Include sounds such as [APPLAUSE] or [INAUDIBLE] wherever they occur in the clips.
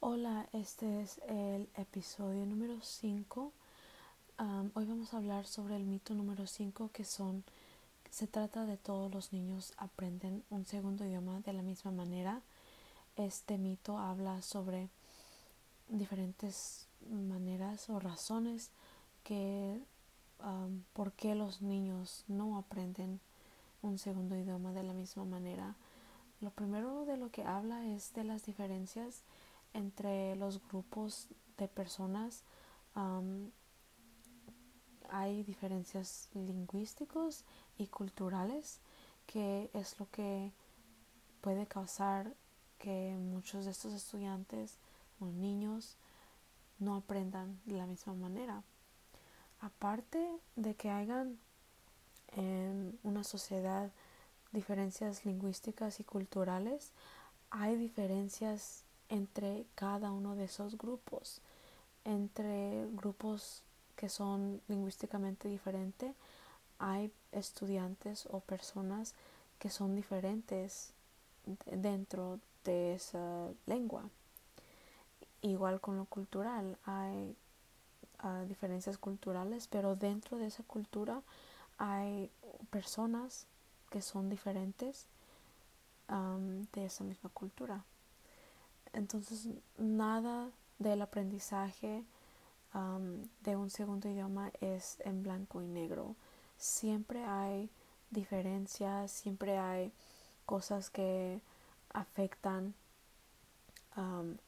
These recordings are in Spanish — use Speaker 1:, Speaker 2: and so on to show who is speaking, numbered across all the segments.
Speaker 1: Hola, este es el episodio número 5. hoy vamos a hablar sobre el mito número 5 que son, se trata de todos los niños aprenden un segundo idioma de la misma manera. Este mito habla sobre diferentes maneras o razones que por qué los niños no aprenden un segundo idioma de la misma manera. Lo primero de lo que habla es de las diferencias entre los grupos de personas hay diferencias lingüísticos y culturales que es lo que puede causar que muchos de estos estudiantes o niños no aprendan de la misma manera. Aparte de que hayan en una sociedad diferencias lingüísticas y culturales, hay diferencias entre cada uno de esos grupos, entre grupos que son lingüísticamente diferentes, hay estudiantes o personas que son diferentes dentro de esa lengua. Igual con lo cultural, hay ah, diferencias culturales, pero dentro de esa cultura hay personas que son diferentes de esa misma cultura. Entonces, nada del aprendizaje de un segundo idioma es en blanco y negro. Siempre hay diferencias, siempre hay cosas que afectan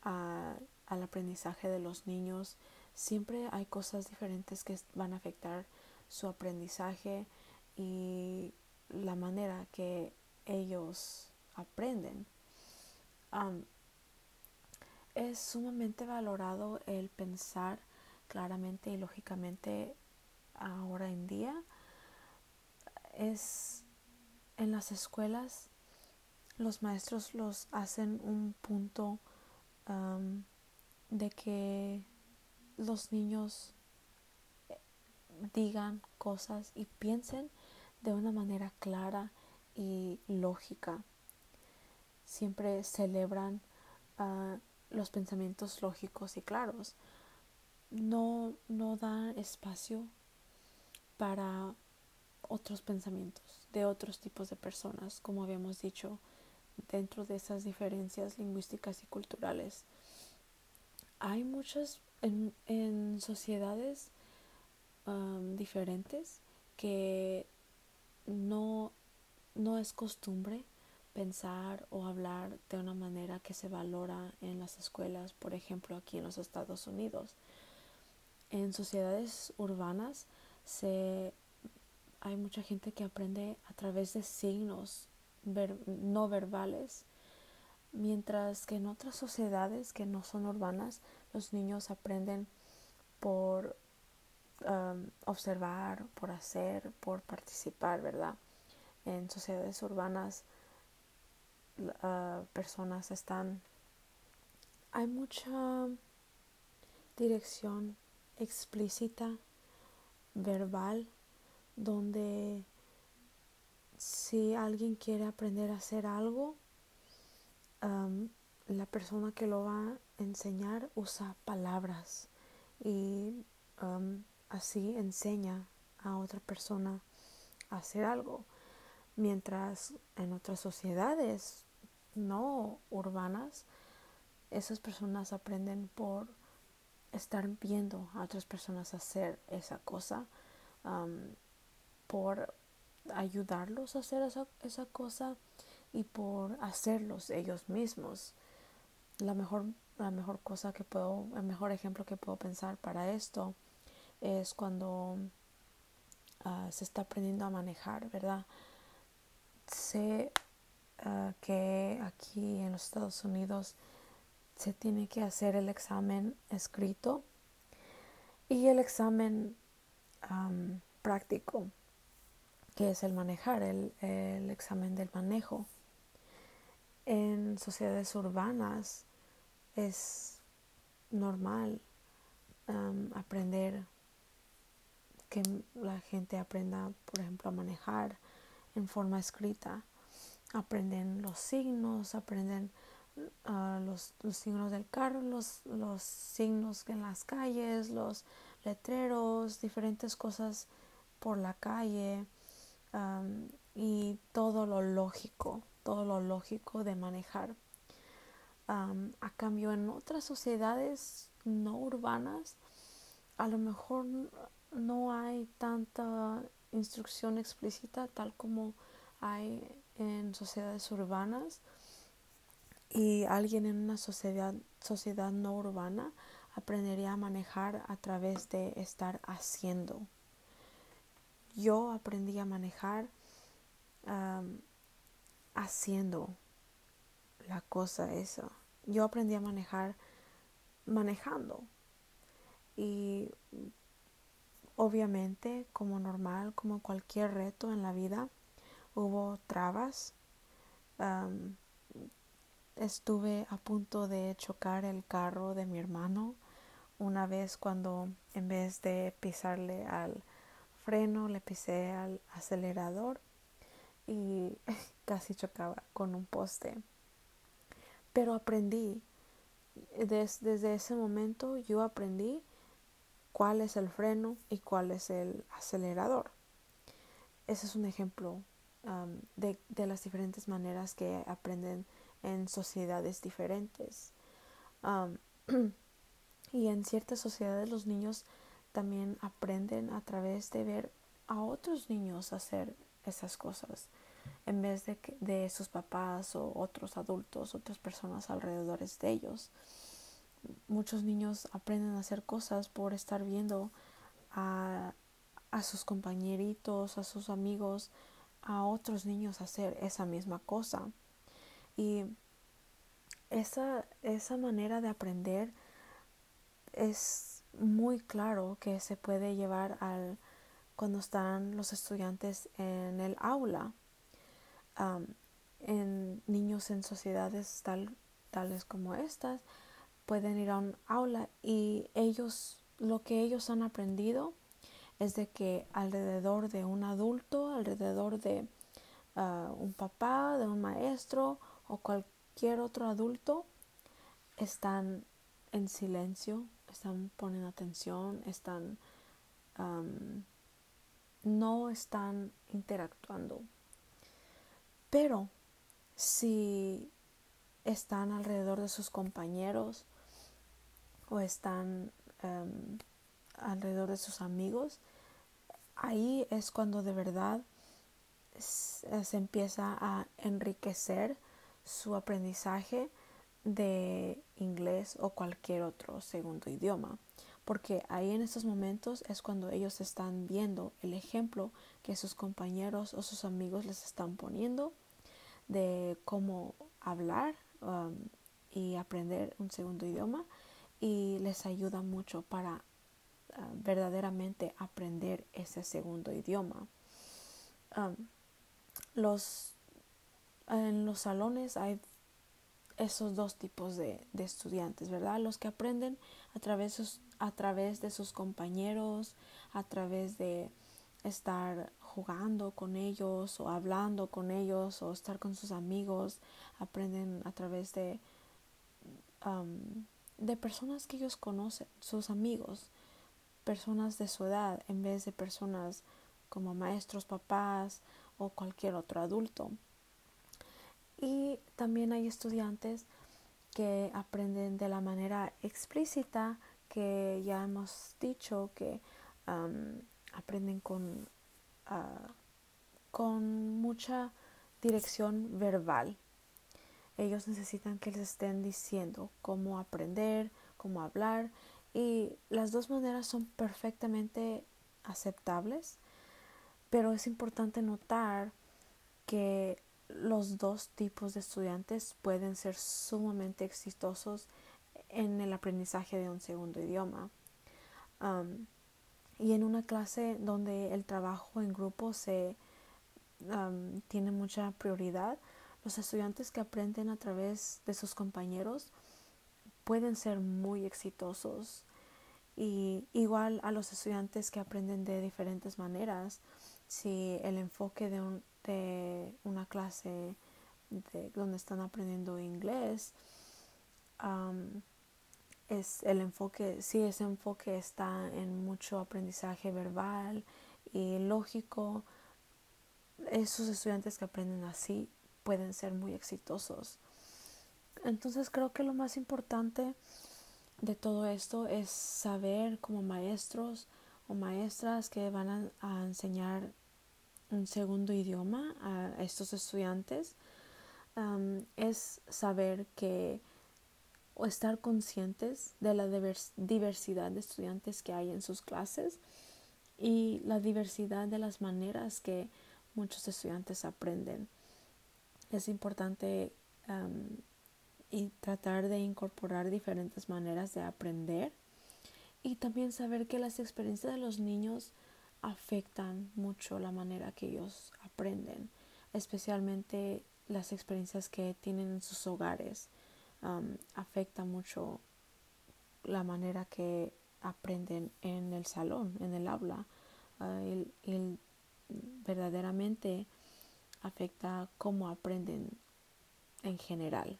Speaker 1: al aprendizaje de los niños. Siempre hay cosas diferentes que van a afectar su aprendizaje y la manera que ellos aprenden es sumamente valorado el pensar claramente y lógicamente ahora en día. Es en las escuelas los maestros los hacen un punto de que los niños eh, digan cosas y piensen de una manera clara y lógica. Siempre celebran uh, los pensamientos lógicos y claros. No, no da espacio para otros pensamientos de otros tipos de personas, como habíamos dicho, dentro de esas diferencias lingüísticas y culturales. Hay muchas en, en sociedades um, diferentes que no, no es costumbre pensar o hablar de una manera que se valora en las escuelas, por ejemplo aquí en los Estados Unidos. En sociedades urbanas se, hay mucha gente que aprende a través de signos no verbales, mientras que en otras sociedades que no son urbanas los niños aprenden por um, observar, por hacer, por participar, ¿verdad? En sociedades urbanas personas están hay mucha dirección explícita verbal donde si alguien quiere aprender a hacer algo la persona que lo va a enseñar usa palabras y así enseña a otra persona a hacer algo. Mientras en otras sociedades no urbanas, esas personas aprenden por estar viendo a otras personas hacer esa cosa, por ayudarlos a hacer esa, esa, cosa y por hacerlos ellos mismos. La mejor, la mejor cosa que puedo, el mejor ejemplo que puedo pensar para esto es cuando ah, se está aprendiendo a manejar, ¿verdad? Sé Ah, que aquí en los Estados Unidos se tiene que hacer el examen escrito y el examen práctico, que es el manejar, el, examen del manejo. En sociedades urbanas es normal aprender que la gente aprenda, por ejemplo, a manejar en forma escrita aprenden los signos, aprenden ah, los, signos del carro, los, los signos en las calles, los letreros, diferentes cosas por la calle y todo lo lógico, todo lo lógico de manejar. a cambio, en otras sociedades no urbanas, a lo mejor no hay tanta instrucción explícita tal como hay en sociedades urbanas y alguien en una sociedad, sociedad no urbana aprendería a manejar a través de estar haciendo. Yo aprendí a manejar haciendo la cosa esa. Yo aprendí a manejar manejando. Y obviamente, como normal, como cualquier reto en la vida, hubo trabas. estuve a punto de chocar el carro de mi hermano una vez cuando en vez de pisarle al freno le pisé al acelerador y [LAUGHS] casi chocaba con un poste. Pero aprendí, desde ese momento yo aprendí cuál es el freno y cuál es el acelerador. Ese es un ejemplo de, las diferentes maneras que aprenden en sociedades diferentes. [CLEARS THROAT] y en ciertas sociedades los niños también aprenden a través de ver a otros niños hacer esas cosas en vez de, de sus papás o otros adultos, otras personas alrededor de ellos. Muchos niños aprenden a hacer cosas por estar viendo a, a sus compañeritos, a sus amigos, a otros niños hacer esa misma cosa. Y esa, esa manera de aprender es muy claro que se puede llevar al cuando están los estudiantes en el aula, en niños en sociedades tal, tales como estas, pueden ir a un aula y ellos, lo que ellos han aprendido es de que alrededor de un adulto, alrededor de ah, un papá, de un maestro o cualquier otro adulto, están en silencio, están poniendo atención, están no están interactuando. Pero si están alrededor de sus compañeros o están alrededor de sus amigos, ahí es cuando de verdad se empieza a enriquecer su aprendizaje de inglés o cualquier otro segundo idioma. Porque ahí en estos momentos es cuando ellos están viendo el ejemplo que sus compañeros o sus amigos les están poniendo de cómo hablar um, y aprender un segundo idioma y les ayuda mucho para uh, verdaderamente aprender ese segundo idioma. Los, en los salones hay esos dos tipos de, estudiantes, ¿verdad? Los que aprenden a través, a través de sus compañeros, a través de estar jugando con ellos o hablando con ellos o estar con sus amigos, aprenden a través de, de personas que ellos conocen, sus amigos, personas de su edad, en vez de personas como maestros, papás o cualquier otro adulto. Y también hay estudiantes que aprenden de la manera explícita, que ya hemos dicho que aprenden con, ah, con mucha dirección verbal. Ellos necesitan que les estén diciendo cómo aprender, cómo hablar y las dos maneras son perfectamente aceptables, pero es importante notar que los dos tipos de estudiantes pueden ser sumamente exitosos en el aprendizaje de un segundo idioma. y en una clase donde el trabajo en grupo se tiene mucha prioridad, los estudiantes que aprenden a través de sus compañeros pueden ser muy exitosos. Y igual a los estudiantes que aprenden de diferentes maneras, si el enfoque de un, de una clase de, donde están aprendiendo inglés es el enfoque, sí, ese enfoque está en mucho aprendizaje verbal y lógico. Esos estudiantes que aprenden así pueden ser muy exitosos. Entonces creo que lo más importante de todo esto es saber como maestros o maestras que van a, enseñar un segundo idioma a estos estudiantes es saber que o estar conscientes de la diversidad de estudiantes que hay en sus clases y la diversidad de las maneras que muchos estudiantes aprenden. Es importante y tratar de incorporar diferentes maneras de aprender y también saber que las experiencias de los niños afectan mucho la manera que ellos aprenden, especialmente las experiencias que tienen en sus hogares afecta mucho la manera que aprenden en el salón, en el aula. Ah, y verdaderamente afecta cómo aprenden en general.